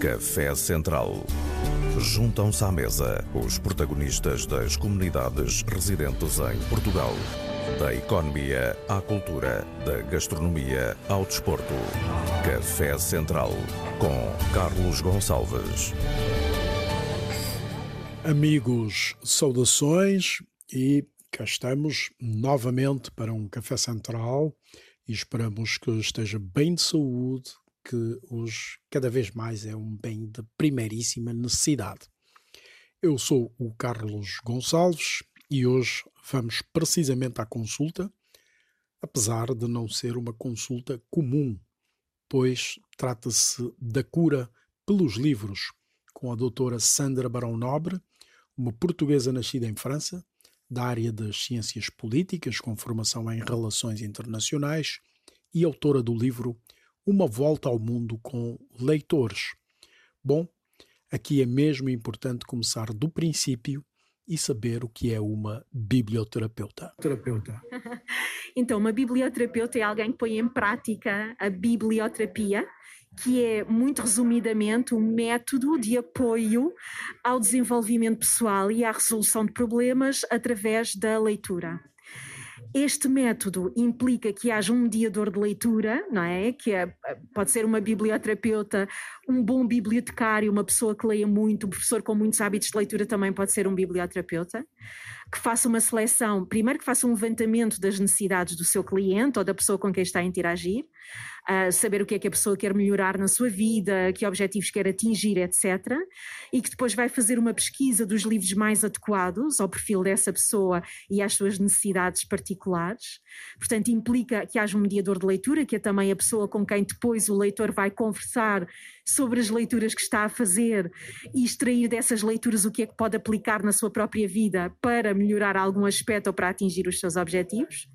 Café Central. Juntam-se à mesa os protagonistas das comunidades residentes em Portugal. Da economia à cultura, da gastronomia ao desporto. Café Central com Carlos Gonçalves. Amigos, saudações e cá estamos novamente para um Café Central e esperamos que esteja bem de saúde, que hoje cada vez mais é um bem de primeiríssima necessidade. Eu sou o Carlos Gonçalves e hoje vamos precisamente à consulta, apesar de não ser uma consulta comum, pois trata-se da cura pelos livros com a doutora Sandra Barão Nobre, uma portuguesa nascida em França, da área das ciências políticas, com formação em relações internacionais, e autora do livro Uma Volta ao Mundo com Leitores. Bom, aqui é mesmo importante começar do princípio e saber o que é uma biblioterapeuta. Terapeuta. então, uma biblioterapeuta é alguém que põe em prática a biblioterapia, que é, muito resumidamente, um método de apoio ao desenvolvimento pessoal e à resolução de problemas através da leitura. Este método implica que haja um mediador de leitura, não é? Que é, pode ser uma biblioterapeuta, um bom bibliotecário, uma pessoa que leia muito, um professor com muitos hábitos de leitura também pode ser um biblioterapeuta que faça uma seleção, primeiro que faça um levantamento das necessidades do seu cliente ou da pessoa com quem está a interagir, uh, saber o que é que a pessoa quer melhorar na sua vida, que objetivos quer atingir, etc. E que depois vai fazer uma pesquisa dos livros mais adequados ao perfil dessa pessoa e às suas necessidades particulares. Portanto, implica que haja um mediador de leitura, que é também a pessoa com quem depois o leitor vai conversar sobre as leituras que está a fazer e extrair dessas leituras o que é que pode aplicar na sua própria vida para melhorar algum aspecto ou para atingir os seus objetivos.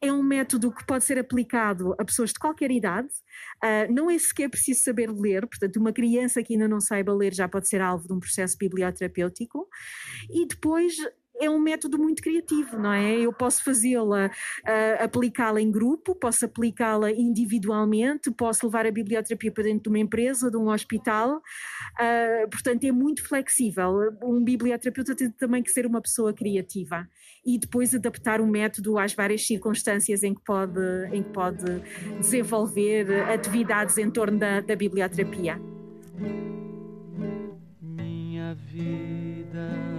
É um método que pode ser aplicado a pessoas de qualquer idade, uh, não é sequer preciso saber ler, portanto, uma criança que ainda não saiba ler já pode ser alvo de um processo biblioterapêutico. E depois é um método muito criativo, não é? Eu posso fazê-la, uh, aplicá-la em grupo, posso aplicá-la individualmente, posso levar a biblioterapia para dentro de uma empresa, de um hospital, uh, portanto é muito flexível. Um biblioterapeuta tem também que ser uma pessoa criativa e depois adaptar o método às várias circunstâncias em que pode, em que pode desenvolver atividades em torno da, da biblioterapia. Minha vida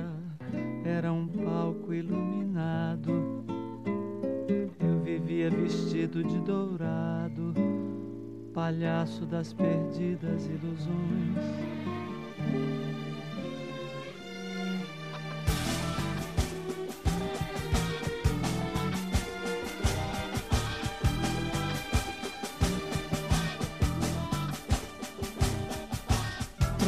era um palco iluminado. Eu vivia vestido de dourado, palhaço das perdidas ilusões.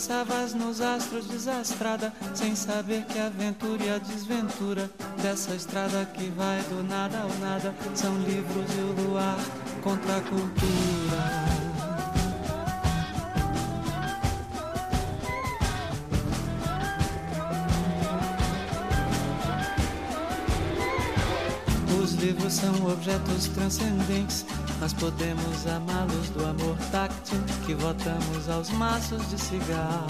tropeçavas nos astros desastrada, sem saber que a aventura e a desventura dessa estrada que vai do nada ao nada são livros e o luar contra a cultura. Os livros são objetos transcendentes nós podemos amá-los do amor táctil que votamos aos maços de cigarro.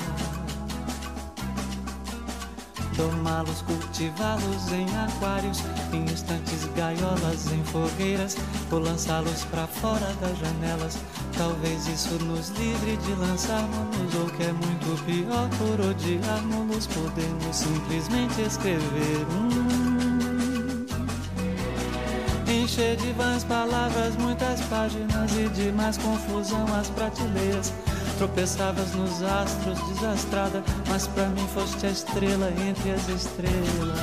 Tomá-los, cultivá-los em aquários, em estantes, gaiolas, em fogueiras, ou lançá-los para fora das janelas. Talvez isso nos livre de lançarmos, ou que é muito pior, por odiarmos, podemos simplesmente escrever um clichê de vãs palavras, muitas páginas e de mais confusão as prateleiras. Tropeçavas nos astros, desastrada, mas pra mim foste a estrela entre as estrelas.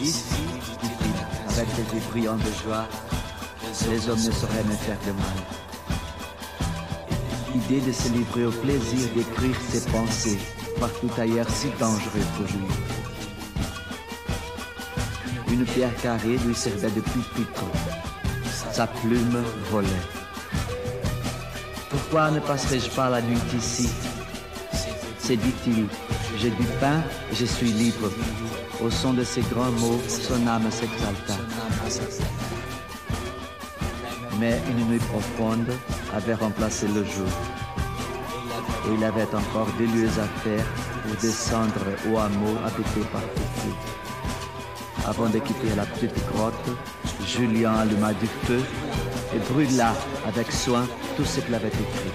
Ici, avec tes bruits de joie, les hommes ne sauraient me faire de mal. L'idée de se livrer au plaisir d'écrire ses pensées partout ailleurs si dangereux pour lui. Une pierre carrée lui servait de pupitre. Sa plume volait. Pourquoi ne passerai-je pas la nuit ici? C'est dit-il, j'ai du pain, je suis libre. Au son de ces grands mots, son âme s'exalta. Mais une nuit profonde avait remplacé le jour. Et il avait encore des lieux à faire pour descendre au hameau habité par Fifi. Avant de quitter la petite grotte, Julien alluma du feu et brûla avec soin tout ce qu'il avait écrit.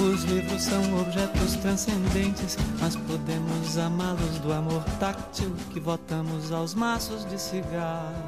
Os livros são objetos transcendentes, mas podemos amá-los do amor táctil que votamos aos maços de cigarro.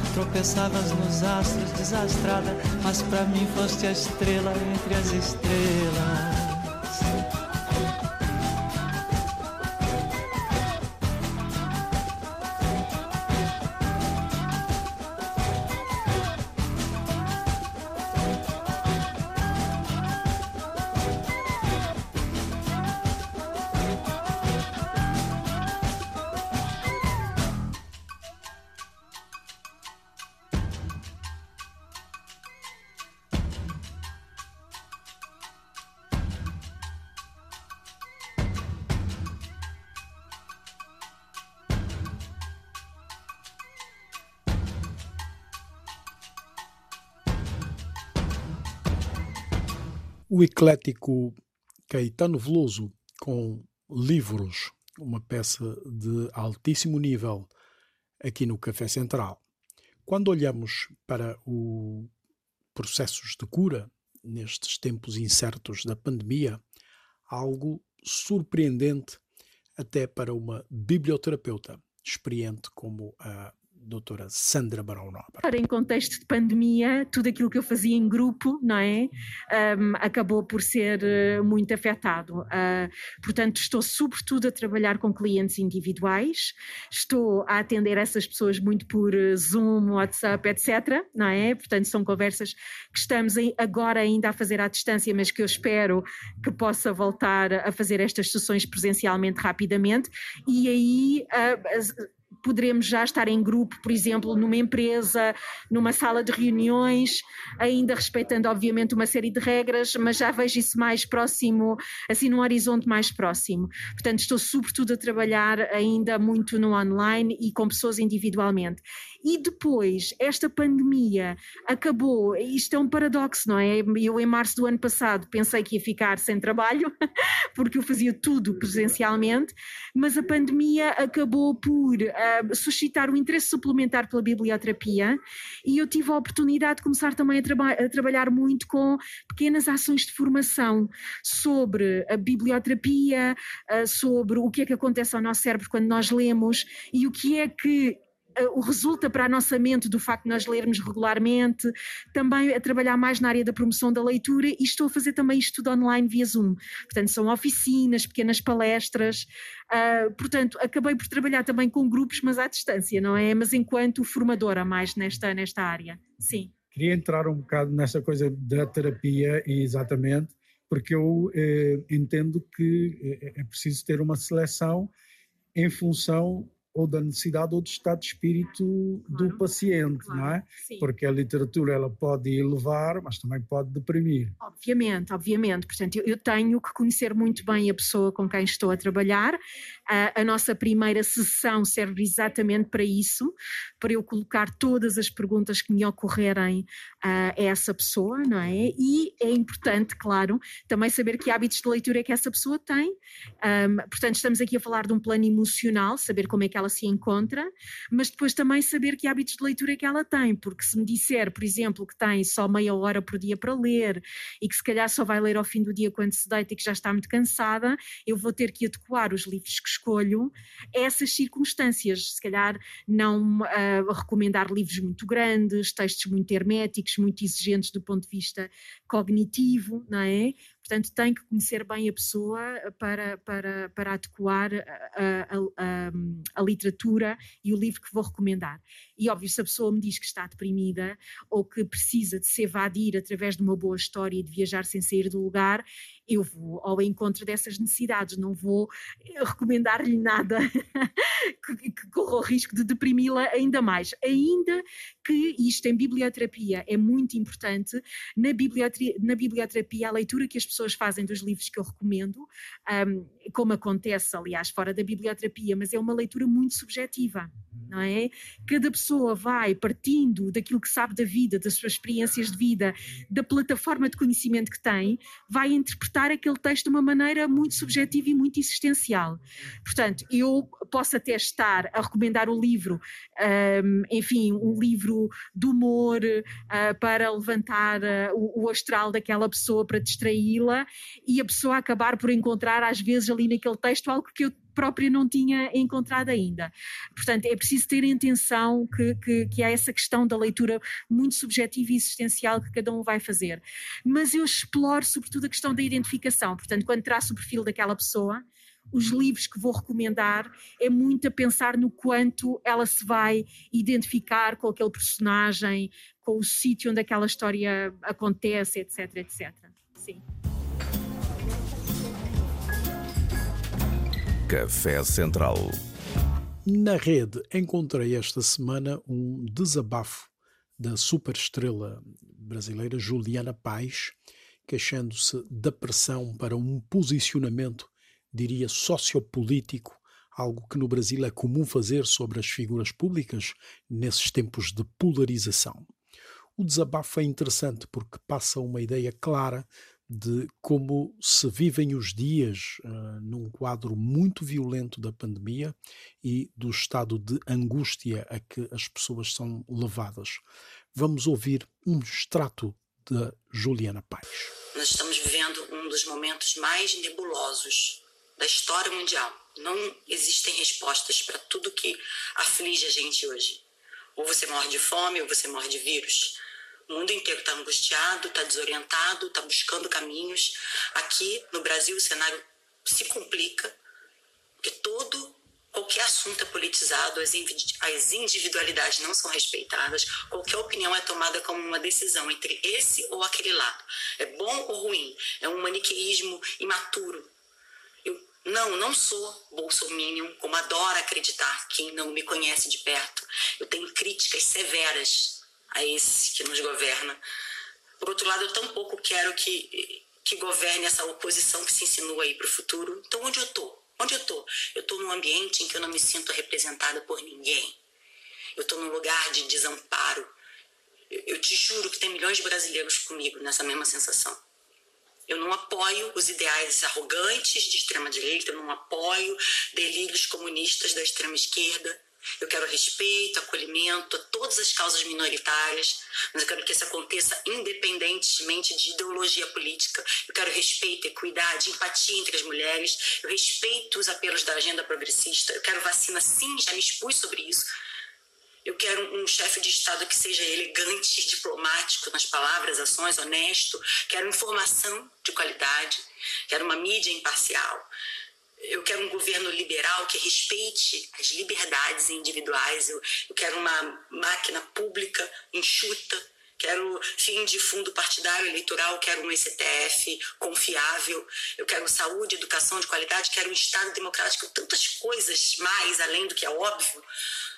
tropeçavas nos astros, desastrada, mas para mim foste a estrela entre as estrelas. O eclético Caetano Veloso com Livros, uma peça de altíssimo nível aqui no Café Central. Quando olhamos para os processos de cura nestes tempos incertos da pandemia, algo surpreendente até para uma biblioterapeuta experiente como a doutora Sandra Barão Nobre. Em contexto de pandemia, tudo aquilo que eu fazia em grupo, não é? Um, acabou por ser uh, muito afetado. Uh, portanto, estou sobretudo a trabalhar com clientes individuais, estou a atender essas pessoas muito por uh, Zoom, WhatsApp, etc. Não é? Portanto, são conversas que estamos agora ainda a fazer à distância, mas que eu espero que possa voltar a fazer estas sessões presencialmente rapidamente. E aí poderemos já estar em grupo, por exemplo, numa empresa, numa sala de reuniões, ainda respeitando, obviamente, uma série de regras, mas já vejo isso mais próximo, assim, num horizonte mais próximo. Portanto, estou sobretudo a trabalhar ainda muito no online e com pessoas individualmente. E depois, esta pandemia acabou, isto é um paradoxo, não é? Eu, em março do ano passado, pensei que ia ficar sem trabalho, porque eu fazia tudo presencialmente, mas a pandemia acabou por uh, suscitar um interesse suplementar pela biblioterapia e eu tive a oportunidade de começar também a, traba a trabalhar muito com pequenas ações de formação sobre a biblioterapia, uh, sobre o que é que acontece ao nosso cérebro quando nós lemos e o que é que o resulta para a nossa mente do facto de nós lermos regularmente, também a trabalhar mais na área da promoção da leitura e estou a fazer também isto tudo online via Zoom. Portanto, são oficinas, pequenas palestras. Uh, portanto, acabei por trabalhar também com grupos, mas à distância, não é? Mas enquanto formadora mais nesta, nesta área. Sim. Queria entrar um bocado nessa coisa da terapia, exatamente, porque eu eh, entendo que eh, é preciso ter uma seleção em função ou da necessidade ou do estado de espírito claro, do paciente, claro, não é? Sim. Porque a literatura ela pode elevar, mas também pode deprimir. Obviamente, obviamente. Portanto, eu, eu tenho que conhecer muito bem a pessoa com quem estou a trabalhar. A, a nossa primeira sessão serve exatamente para isso, para eu colocar todas as perguntas que me ocorrerem a essa pessoa, não é? E é importante, claro, também saber que hábitos de leitura é que essa pessoa tem. Um, portanto, estamos aqui a falar de um plano emocional, saber como é que ela se encontra, mas depois também saber que hábitos de leitura é que ela tem, porque se me disser, por exemplo, que tem só meia hora por dia para ler e que se calhar só vai ler ao fim do dia quando se deita e que já está muito cansada, eu vou ter que adequar os livros que escolho a essas circunstâncias. Se calhar não uh, recomendar livros muito grandes, textos muito herméticos, muito exigentes do ponto de vista cognitivo, não é? Portanto, tem que conhecer bem a pessoa para, para, para adequar a, a, a, a, literatura e o livro que vou recomendar. E óbvio, se a pessoa me diz que está deprimida ou que precisa de se evadir através de uma boa história e de viajar sem sair do lugar, eu vou ao encontro dessas necessidades, não vou recomendar-lhe nada que, que corra o risco de deprimi-la ainda mais. Ainda que isto em biblioterapia é muito importante, na biblioterapia, na biblioterapia a leitura que as pessoas fazem dos livros que eu recomendo, um, como acontece, aliás, fora da biblioterapia, mas é uma leitura muito subjetiva não é? Cada pessoa vai partindo daquilo que sabe da vida, das suas experiências de vida, da plataforma de conhecimento que tem, vai interpretar aquele texto de uma maneira muito subjetiva e muito existencial. Portanto, eu posso até estar a recomendar o livro, um, enfim, um livro de humor uh, para levantar uh, o, o astral daquela pessoa, para distraí-la, e a pessoa acabar por encontrar, às vezes, ali naquele texto algo que eu própria não tinha encontrado ainda. Portanto, é preciso ter em atenção que, que, que há essa questão da leitura muito subjetiva e existencial que cada um vai fazer. Mas eu exploro sobretudo a questão da identificação. Portanto, quando traço o perfil daquela pessoa, os livros que vou recomendar é muito a pensar no quanto ela se vai identificar com aquele personagem, com o sítio onde aquela história acontece, etc, etc. Sim. Café Central. Na rede encontrei esta semana um desabafo da superestrela brasileira Juliana Paz, queixando-se da pressão para um posicionamento, diria, sociopolítico, algo que no Brasil é comum fazer sobre as figuras públicas nesses tempos de polarização. O desabafo é interessante porque passa uma ideia clara de como se vivem os dias uh, num quadro muito violento da pandemia e do estado de angústia a que as pessoas são levadas. Vamos ouvir um extrato da Juliana Paz. Nós estamos vivendo um dos momentos mais nebulosos da história mundial. Não existem respostas para tudo que aflige a gente hoje. Ou você morre de fome, ou você morre de vírus o mundo inteiro está angustiado, está desorientado, está buscando caminhos. Aqui no Brasil o cenário se complica, porque todo qualquer assunto é politizado, as individualidades não são respeitadas, qualquer opinião é tomada como uma decisão entre esse ou aquele lado. É bom ou ruim? É um maniqueísmo imaturo. Eu não, não sou bolsominion, como adora acreditar quem não me conhece de perto. Eu tenho críticas severas a esse que nos governa. Por outro lado, eu tampouco quero que, que governe essa oposição que se insinua aí para o futuro. Então, onde eu estou? Onde eu estou? Eu estou num ambiente em que eu não me sinto representada por ninguém. Eu estou num lugar de desamparo. Eu, eu te juro que tem milhões de brasileiros comigo nessa mesma sensação. Eu não apoio os ideais arrogantes de extrema-direita, eu não apoio delírios comunistas da extrema-esquerda. Eu quero respeito, acolhimento a todas as causas minoritárias, mas eu quero que isso aconteça independentemente de ideologia política. Eu quero respeito, equidade, empatia entre as mulheres. Eu respeito os apelos da agenda progressista. Eu quero vacina, sim, já me expus sobre isso. Eu quero um chefe de Estado que seja elegante, diplomático nas palavras, ações, honesto. Quero informação de qualidade. Quero uma mídia imparcial. Eu quero um governo liberal que respeite as liberdades individuais. Eu, eu quero uma máquina pública enxuta. Quero fim de fundo partidário eleitoral. Quero um STF confiável. Eu quero saúde, educação de qualidade. Quero um Estado democrático. Tantas coisas mais além do que é óbvio.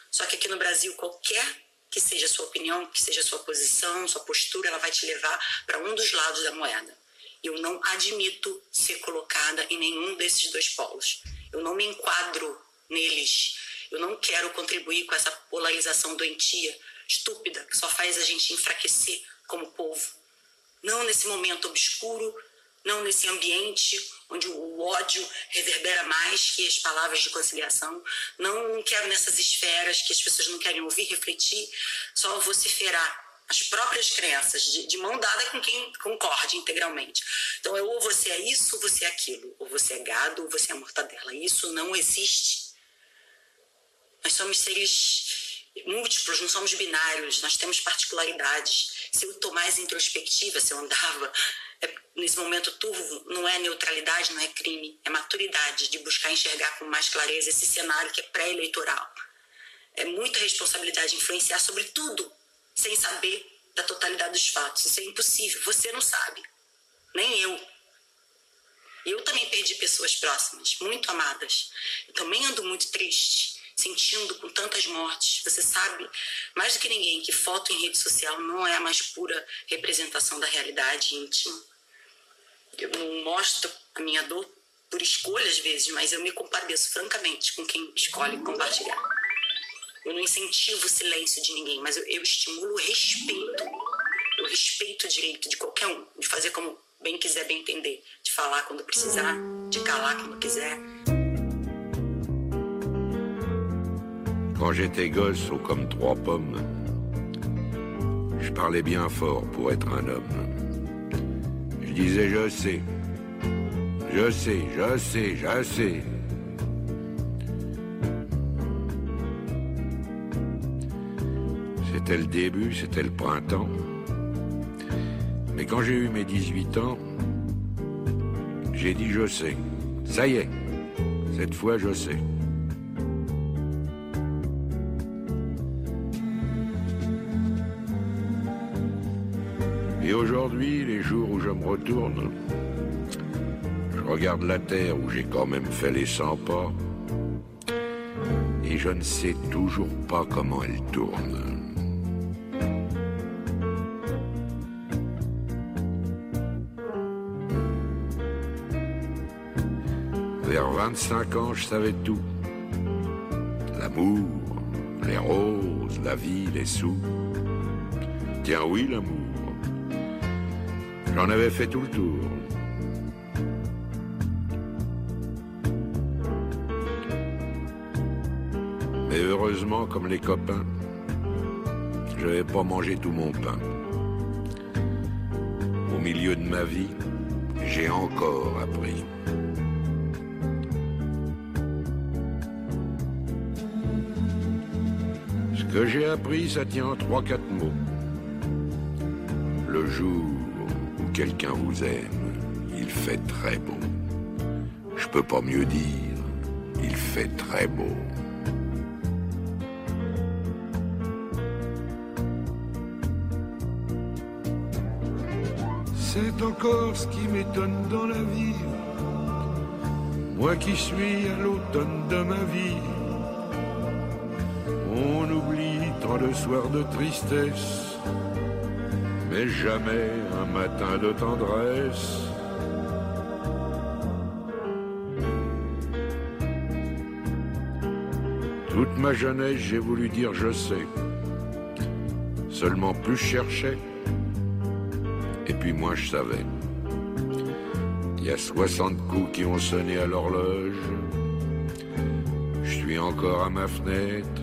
Só que aqui no Brasil, qualquer que seja a sua opinião, que seja a sua posição, sua postura, ela vai te levar para um dos lados da moeda. Eu não admito ser colocada em nenhum desses dois polos. Eu não me enquadro neles. Eu não quero contribuir com essa polarização doentia, estúpida, que só faz a gente enfraquecer como povo. Não nesse momento obscuro, não nesse ambiente onde o ódio reverbera mais que as palavras de conciliação. Não quero nessas esferas que as pessoas não querem ouvir, refletir, só vociferar as próprias crenças, de, de, mão dada com quem concorde integralmente. Então, é ou você é isso, ou você é aquilo, ou você é gado, ou você é mortadela. Isso não existe. Nós somos seres múltiplos, não somos binários, nós temos particularidades. Se eu estou mais introspectiva, se eu andava é, nesse momento turvo, não é neutralidade, não é crime, é maturidade de buscar enxergar com mais clareza esse cenário que é pré-eleitoral. É muita responsabilidade influenciar sobre tudo sem saber da totalidade dos fatos. Isso é impossível. Você não sabe. Nem eu. Eu também perdi pessoas próximas, muito amadas. Eu também ando muito triste, sentindo com tantas mortes. Você sabe, mais do que ninguém, que foto em rede social não é a mais pura representação da realidade íntima. Eu não mostro a minha dor por escolha às vezes, mas eu me compadeço francamente com quem escolhe compartilhar. Eu não incentivo o silêncio de ninguém, mas eu, eu estimulo o respeito. Eu respeito o direito de qualquer um, de fazer como bem quiser, bem entender, de falar quando precisar, de calar quando quiser. Quand j'étais gosse, ou comme trois pommes, je parlais bien fort pour être un homme. Je disais je sais, je sais, je sais, je sais. C'était le début, c'était le printemps. Mais quand j'ai eu mes 18 ans, j'ai dit je sais. Ça y est, cette fois je sais. Et aujourd'hui, les jours où je me retourne, je regarde la terre où j'ai quand même fait les 100 pas, et je ne sais toujours pas comment elle tourne. 25 ans, je savais tout. L'amour, les roses, la vie, les sous. Tiens oui, l'amour. J'en avais fait tout le tour. Mais heureusement, comme les copains, je n'avais pas mangé tout mon pain. Au milieu de ma vie, j'ai encore appris. Que j'ai appris, ça tient en trois, quatre mots. Le jour où quelqu'un vous aime, il fait très beau. Je peux pas mieux dire, il fait très beau. C'est encore ce qui m'étonne dans la vie. Moi qui suis à l'automne de ma vie. On oublie tant de soirs de tristesse, mais jamais un matin de tendresse. Toute ma jeunesse, j'ai voulu dire je sais. Seulement plus je cherchais, et puis moi je savais. Il y a 60 coups qui ont sonné à l'horloge. Je suis encore à ma fenêtre.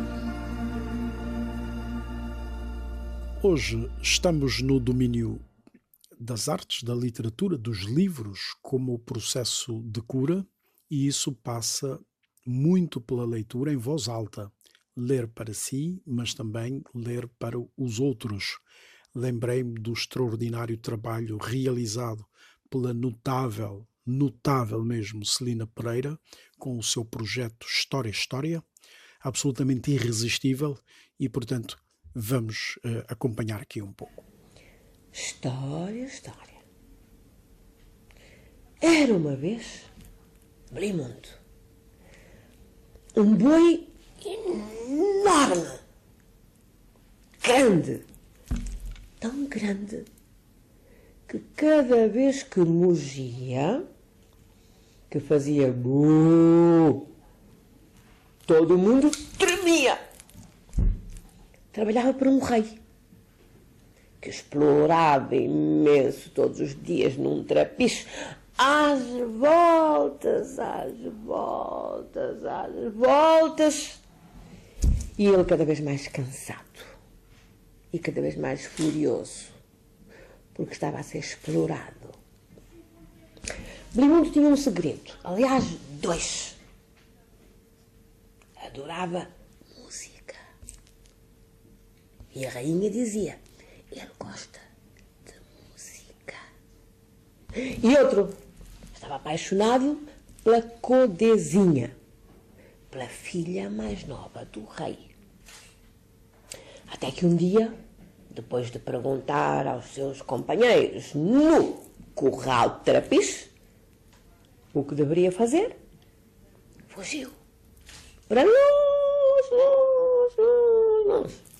Hoje estamos no domínio das artes, da literatura, dos livros como processo de cura, e isso passa muito pela leitura em voz alta. Ler para si, mas também ler para os outros. Lembrei-me do extraordinário trabalho realizado pela notável, notável mesmo Celina Pereira, com o seu projeto História História, absolutamente irresistível, e portanto vamos uh, acompanhar aqui um pouco. História, história. Era uma vez Blimundo. Um boi enorme. Grande. Tão grande que cada vez que mugia, que fazia bu, todo mundo tremia. Trabalhava para um rei que explorava imenso todos os dias num trapiche às voltas, às voltas, às voltas. E ele cada vez mais cansado e cada vez mais furioso, porque estava a ser explorado. Blimundo tinha um segredo, aliás, dois. Adorava. E a rainha dizia: ele gosta de música. E outro Estava apaixonado pela Codezinha, pela filha mais nova do rei. Até que um dia, depois de perguntar aos seus companheiros no curral de trapiche o que deveria fazer, fugiu para longe, longe, longe, longe.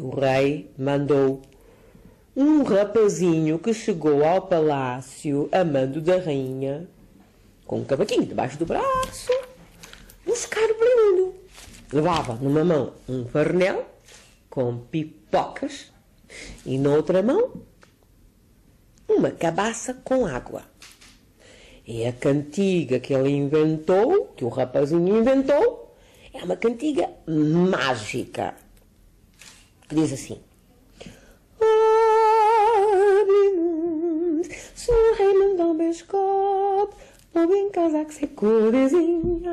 O rei mandou um rapazinho que chegou ao palácio amando da rainha, com um cavaquinho debaixo do braço, buscar o Blimundo. Levava numa mão um farnel com pipocas e na outra mão uma cabaça com água. E a cantiga que ele inventou, que o rapazinho inventou, é uma cantiga mágica. Que diz assim: Sou Raymond Bescop, vou em casa que se corezinha.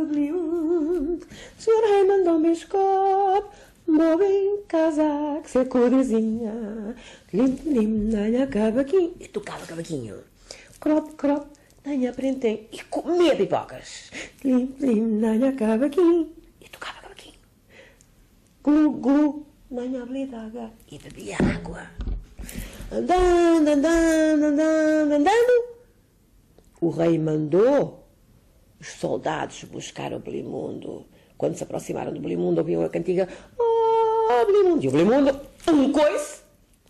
Obliund, Sr. Raymond Bescop, vou em casa que se corezinha. Lim, lim, nanha cavaquinho. E tocava cavaquinho. Crop, crop, nanha prendem. E comia pipocas. Lim, lim, nanha cavaquinho. E tocava cavaquinho. Glu, glu, daga e bebia água. Andando, andando, andando, andando. O rei mandou os soldados buscar o Blimundo. Quando se aproximaram do Blimundo, ouviam a cantiga Oh, Blimundo! E o Blimundo, um coice.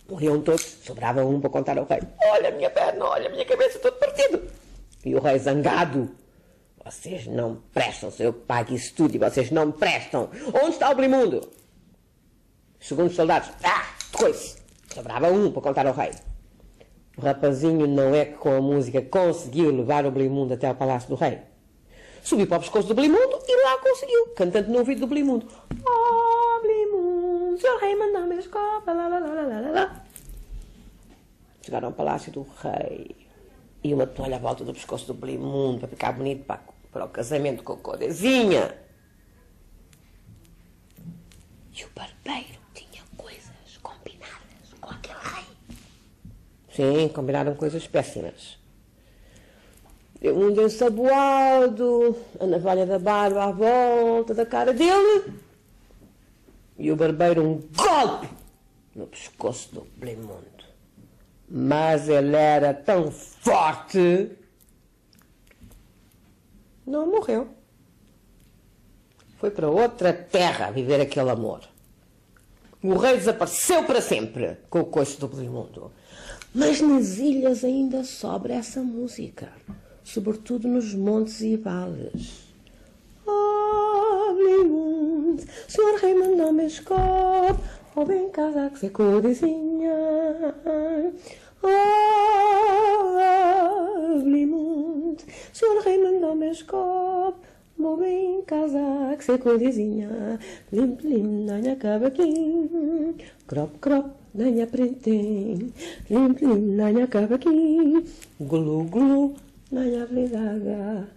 Morriam todos, sobrava um para contar ao rei. Olha a minha perna, olha a minha cabeça, todo partido. E o rei zangado. Vocês não prestam, eu pago isso tudo e vocês não prestam. Onde está o Blimundo? Segundo os soldados, ah, coisa. Sobrava um para contar ao rei. O rapazinho não é que com a música conseguiu levar o Blimundo até ao palácio do rei. Subiu para o pescoço do Blimundo e lá conseguiu, cantando no ouvido do Blimundo. Oh, Blimundo, seu rei mandou-me a escola, lá, lá, lá, lá, lá. Chegaram ao palácio do rei e uma toalha à volta do pescoço do Blimundo para ficar bonito para, para o casamento com a codezinha. E o barbeiro Sim, combinaram coisas péssimas. Um ensaboado, a navalha da barba à volta da cara dele e o barbeiro um golpe no pescoço do Blimundo. Mas ele era tão forte, não morreu. Foi para outra terra viver aquele amor. O rei desapareceu para sempre com o coice do Blimundo. Mas nas ilhas ainda sobra essa música, sobretudo nos montes e vales. Oblimundo, Sr. Rei mandou-me escope, ou bem casaco se codezinha. Oblimundo, Sr. Rei mandou-me escope, Vou bem casa que se codezinha, lim lim na minha crop crop na minha prentem, lim lim na minha cavaquinho, glu glu na minha abrimu.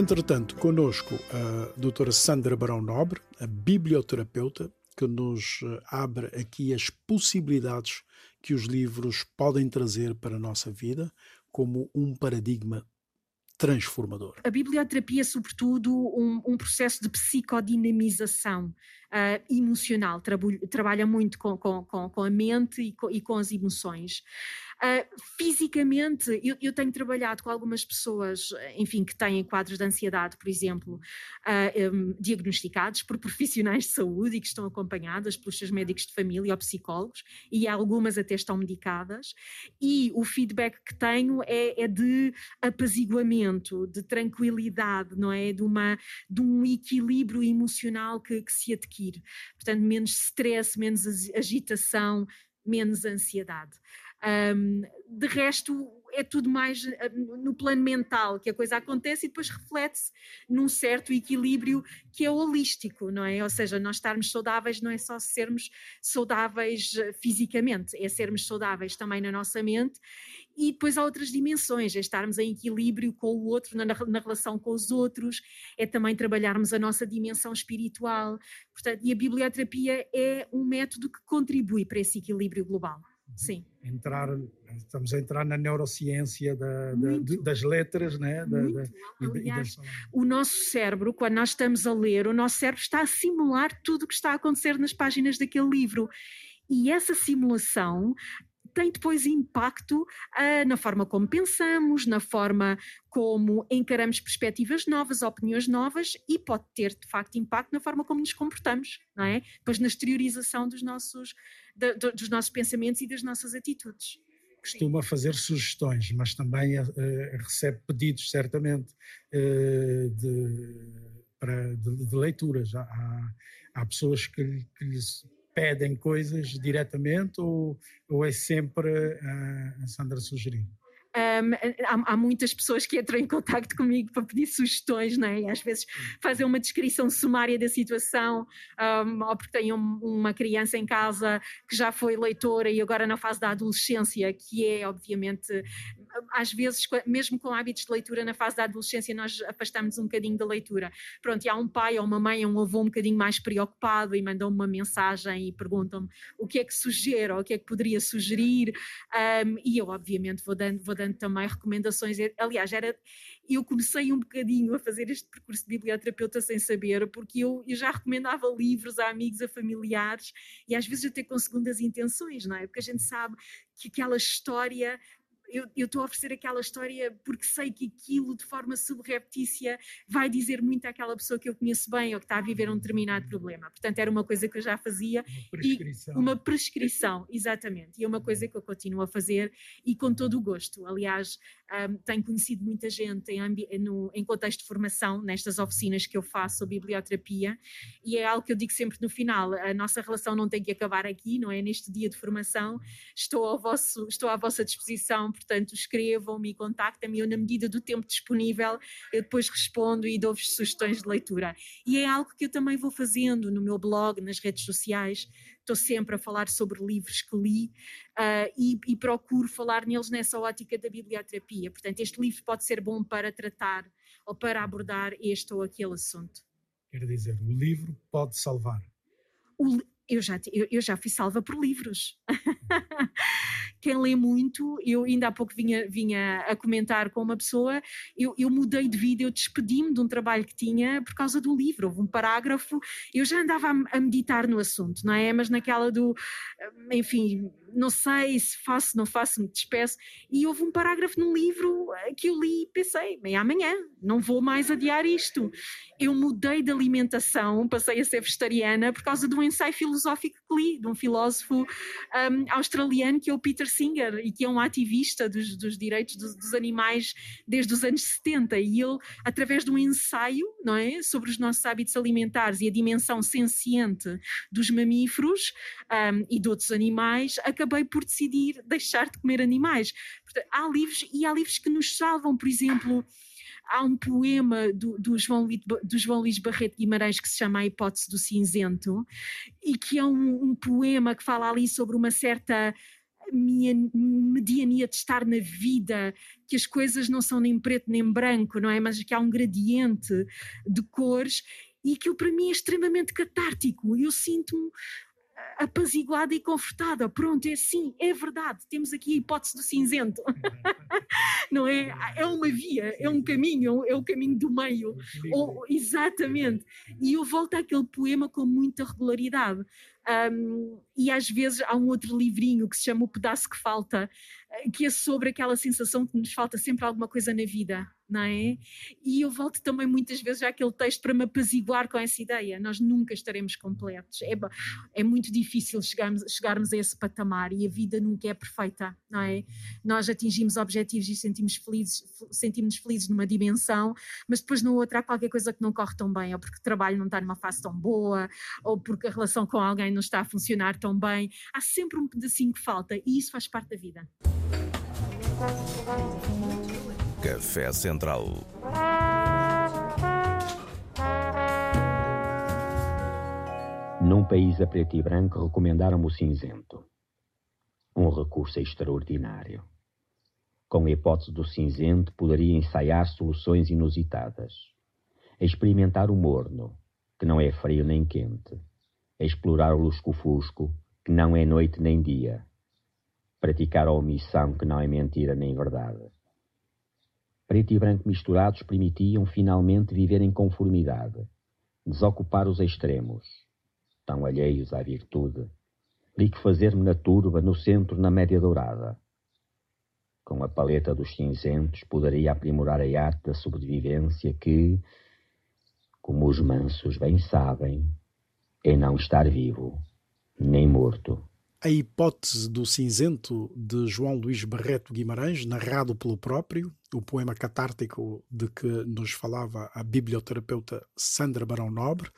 Entretanto, conosco a doutora Sandra Barão Nobre, a biblioterapeuta, que nos eh, abre aqui as possibilidades que os livros podem trazer para a nossa vida como um paradigma transformador. A biblioterapia é, sobretudo, um, um processo de psicodinamização uh, emocional, trabalha muito com, com, com, a mente e com, e com as emoções. Uh, fisicamente, eu, eu, tenho trabalhado com algumas pessoas, enfim, que têm quadros de ansiedade, por exemplo, uh, ah, um, diagnosticados por profissionais de saúde e que estão acompanhadas pelos seus médicos de família ou psicólogos, e algumas até estão medicadas. E o feedback que tenho é, é de apaziguamento, de tranquilidade, não é? De, uma, de um equilíbrio emocional que, que se adquire. Portanto, menos stress, menos agitação, menos ansiedade. Um, de resto, é tudo mais ah, no plano mental que a coisa acontece e depois reflete-se num certo equilíbrio que é holístico, não é? Ou seja, nós estarmos saudáveis não é só sermos saudáveis ah, fisicamente, é sermos saudáveis também na nossa mente e depois há outras dimensões, é estarmos em equilíbrio com o outro, na, na relação com os outros, é também trabalharmos a nossa dimensão espiritual. Portanto, e a biblioterapia é um método que contribui para esse equilíbrio global. Sim. Entrar, estamos a entrar na neurociência da, da, das letras, né? Da, Aliás, o nosso cérebro, quando nós estamos a ler, o nosso cérebro está a simular tudo o que está a acontecer nas páginas daquele livro. E essa simulação tem depois impacto uh, na forma como pensamos, na forma como encaramos perspectivas novas, opiniões novas e pode ter de facto impacto na forma como nos comportamos, não é? Depois na exteriorização dos nossos, de, de, dos nossos pensamentos e das nossas atitudes. Costuma fazer sugestões, mas também uh, recebe pedidos, certamente, uh, de, para, de, de leituras. Há, há pessoas que, que lhes pedem coisas diretamente ou, ou é sempre a, a Sandra sugerir? Um, há, há, muitas pessoas que entram em contato comigo para pedir sugestões, não é? E às vezes fazem uma descrição sumária da situação, um, ou porque têm um, uma criança em casa que já foi leitora e agora na fase da adolescência, que é obviamente às vezes, mesmo com hábitos de leitura na fase da adolescência, nós afastamos um bocadinho da leitura. Pronto, e há um pai ou uma mãe ou um avô um bocadinho mais preocupado e mandam-me uma mensagem e perguntam-me o que é que sugere ou o que é que poderia sugerir, um, e eu, obviamente, vou dando, vou dando também recomendações. Aliás, era, eu comecei um bocadinho a fazer este percurso de biblioterapeuta sem saber, porque eu, eu já recomendava livros a amigos, a familiares, e às vezes até com segundas intenções, não é? Porque a gente sabe que aquela história eu estou a oferecer aquela história porque sei que aquilo de forma subreptícia vai dizer muito àquela pessoa que eu conheço bem ou que está a viver um determinado problema. Portanto, era uma coisa que eu já fazia. Uma prescrição. E uma prescrição, exatamente. E é uma coisa que eu continuo a fazer e com todo o gosto. Aliás, um, tenho conhecido muita gente em, no, em contexto de formação, nestas oficinas que eu faço sobre biblioterapia, e é algo que eu digo sempre no final: a nossa relação não tem que acabar aqui, não é? Neste dia de formação, estou, ao vosso, estou à vossa disposição portanto escrevam-me e contactem-me, eu na medida do tempo disponível eu depois respondo e dou-vos sugestões de leitura. E é algo que eu também vou fazendo no meu blog, nas redes sociais, estou sempre a falar sobre livros que li uh, e, e, procuro falar neles nessa ótica da biblioterapia. Portanto, este livro pode ser bom para tratar ou para abordar este ou aquele assunto. Quer dizer, o livro pode salvar. O, eu, já, eu, eu já fui salva por livros. quem lê muito, eu ainda há pouco vinha, vinha a comentar com uma pessoa, eu, eu mudei de vida, eu despedi-me de um trabalho que tinha por causa do livro, houve um parágrafo, eu já andava a, a meditar no assunto, não é? Mas naquela do, enfim, não sei se faço, não faço, me despeço. E houve um parágrafo no livro que eu li e pensei, bem, amanhã, não vou mais adiar isto. Eu mudei de alimentação, passei a ser vegetariana por causa de um ensaio filosófico que li, de um filósofo um, australiano que é o Peter Singer e que é um ativista dos, dos direitos dos, dos, animais desde os anos 70. E ele, através de um ensaio, não é, sobre os nossos hábitos alimentares e a dimensão senciente dos mamíferos um, e de outros animais, acabei por decidir deixar de comer animais. Portanto, há livros e há livros que nos salvam, por exemplo, há um poema do, do, João, do João Luís Barreto Guimarães que se chama A Hipótese do Cinzento e que é um, um poema que fala ali sobre uma certa mediania de estar na vida, que as coisas não são nem preto nem branco, não é? Mas que há um gradiente de cores e aquilo para mim é extremamente catártico. Eu sinto-me apaziguada e confortada. Pronto, é assim, é verdade. Temos aqui a hipótese do cinzento. Não é? É uma via, é um caminho, é o caminho do meio. Ou, exatamente. E eu volto àquele poema com muita regularidade. Um, e às vezes há um outro livrinho que se chama O Pedaço que Falta, eh, que é sobre aquela sensação que nos falta sempre alguma coisa na vida não é? E eu volto também muitas vezes àquele texto para me apaziguar com essa ideia. Nós nunca estaremos completos. É, é muito difícil chegarmos, chegarmos a esse patamar e a vida nunca é perfeita, não é? Nós atingimos objetivos e sentimos felizes, sentimos felizes numa dimensão, mas depois na outra há qualquer coisa que não corre tão bem, ou porque o trabalho não está numa fase tão boa, ou porque a relação com alguém não está a funcionar tão bem. Há sempre um pedacinho que falta e isso faz parte da vida. Café Central. Num país a preto e branco, recomendaram o cinzento. Um recurso extraordinário. Com a hipótese do cinzento, poderia ensaiar soluções inusitadas. Experimentar o morno, que não é frio nem quente. Explorar o lusco-fusco, que não é noite nem dia. Praticar a omissão, que não é mentira nem verdade Preto e branco misturados permitiam finalmente viver em conformidade, desocupar os extremos, tão alheios à virtude, liquefazer-me na turba, no centro, na média dourada. Com a paleta dos cinzentos poderia aprimorar a arte da sobrevivência que, como os mansos bem sabem, é não estar vivo, nem morto. A hipótese do cinzento de João Luís Barreto Guimarães, narrado pelo próprio, o poema catártico de que nos falava a biblioterapeuta Sandra Barão Nobre,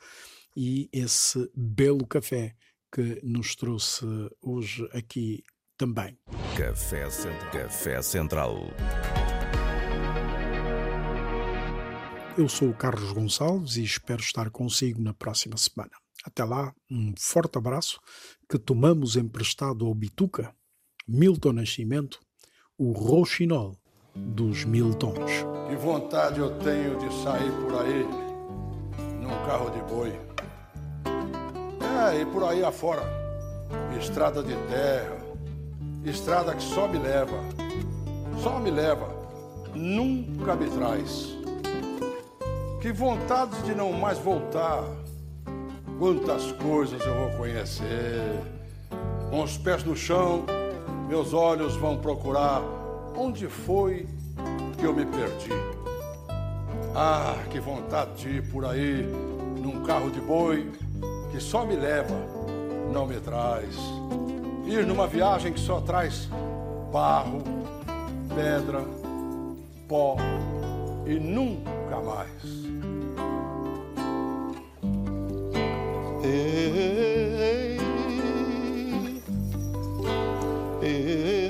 e esse belo café que nos trouxe hoje aqui também. Café Central. Café Central. Eu sou o Carlos Gonçalves e espero estar consigo na próxima semana. Até lá, um forte abraço que tomamos emprestado ao Bituca, Milton Nascimento, o Rouxinol dos Mil Tons. Que vontade eu tenho de sair por aí num carro de boi. É, e por aí afora. Estrada de terra, estrada que só me leva, só me leva, nunca me traz. Que vontade de não mais voltar Quantas coisas eu vou conhecer. Com os pés no chão, meus olhos vão procurar onde foi que eu me perdi. Ah, que vontade de ir por aí num carro de boi que só me leva, não me traz. Ir numa viagem que só traz barro, pedra, pó e nunca mais. Se não correr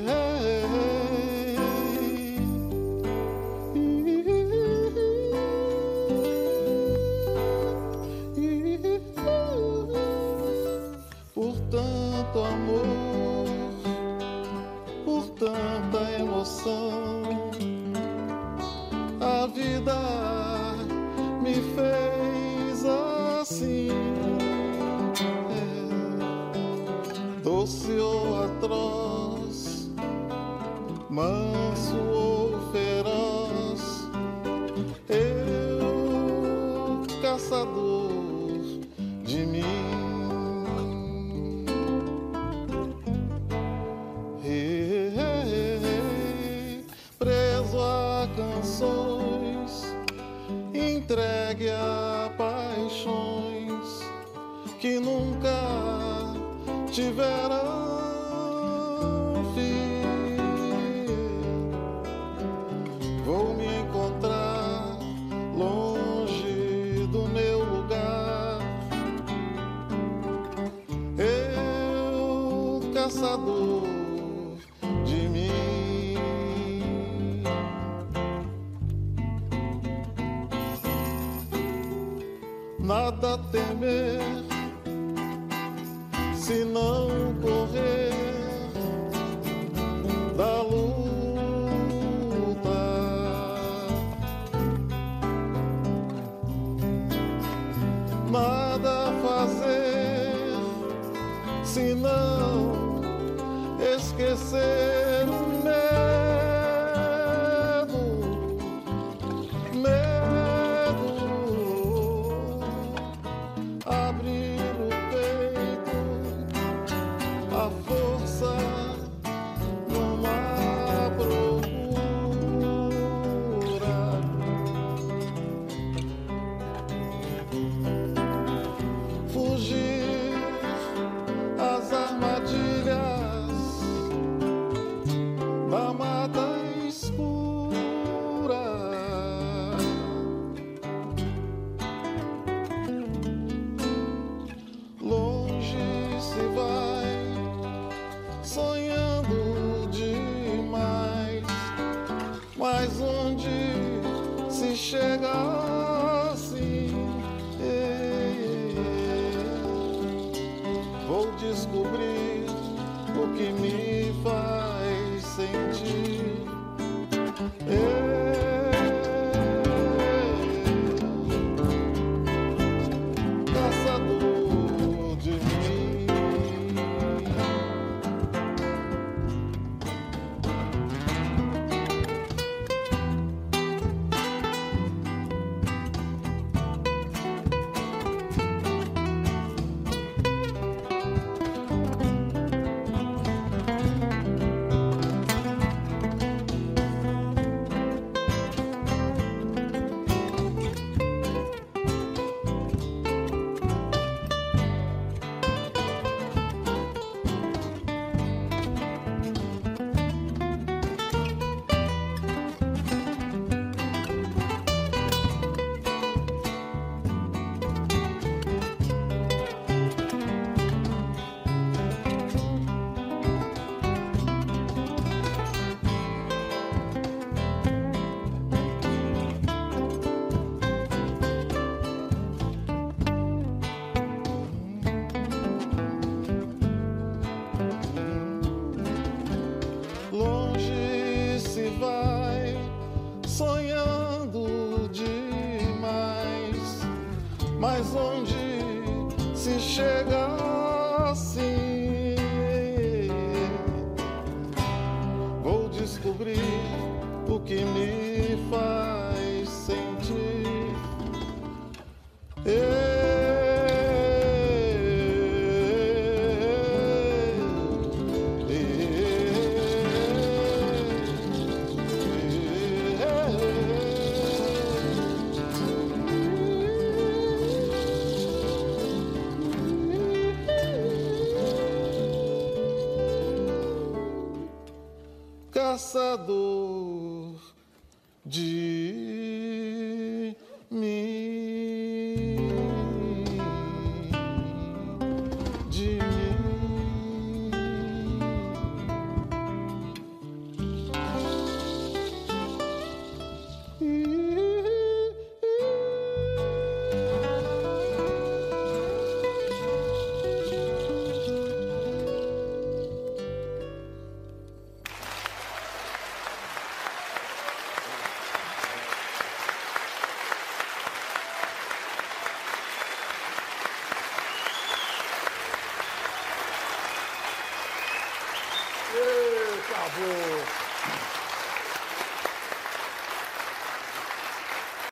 sobre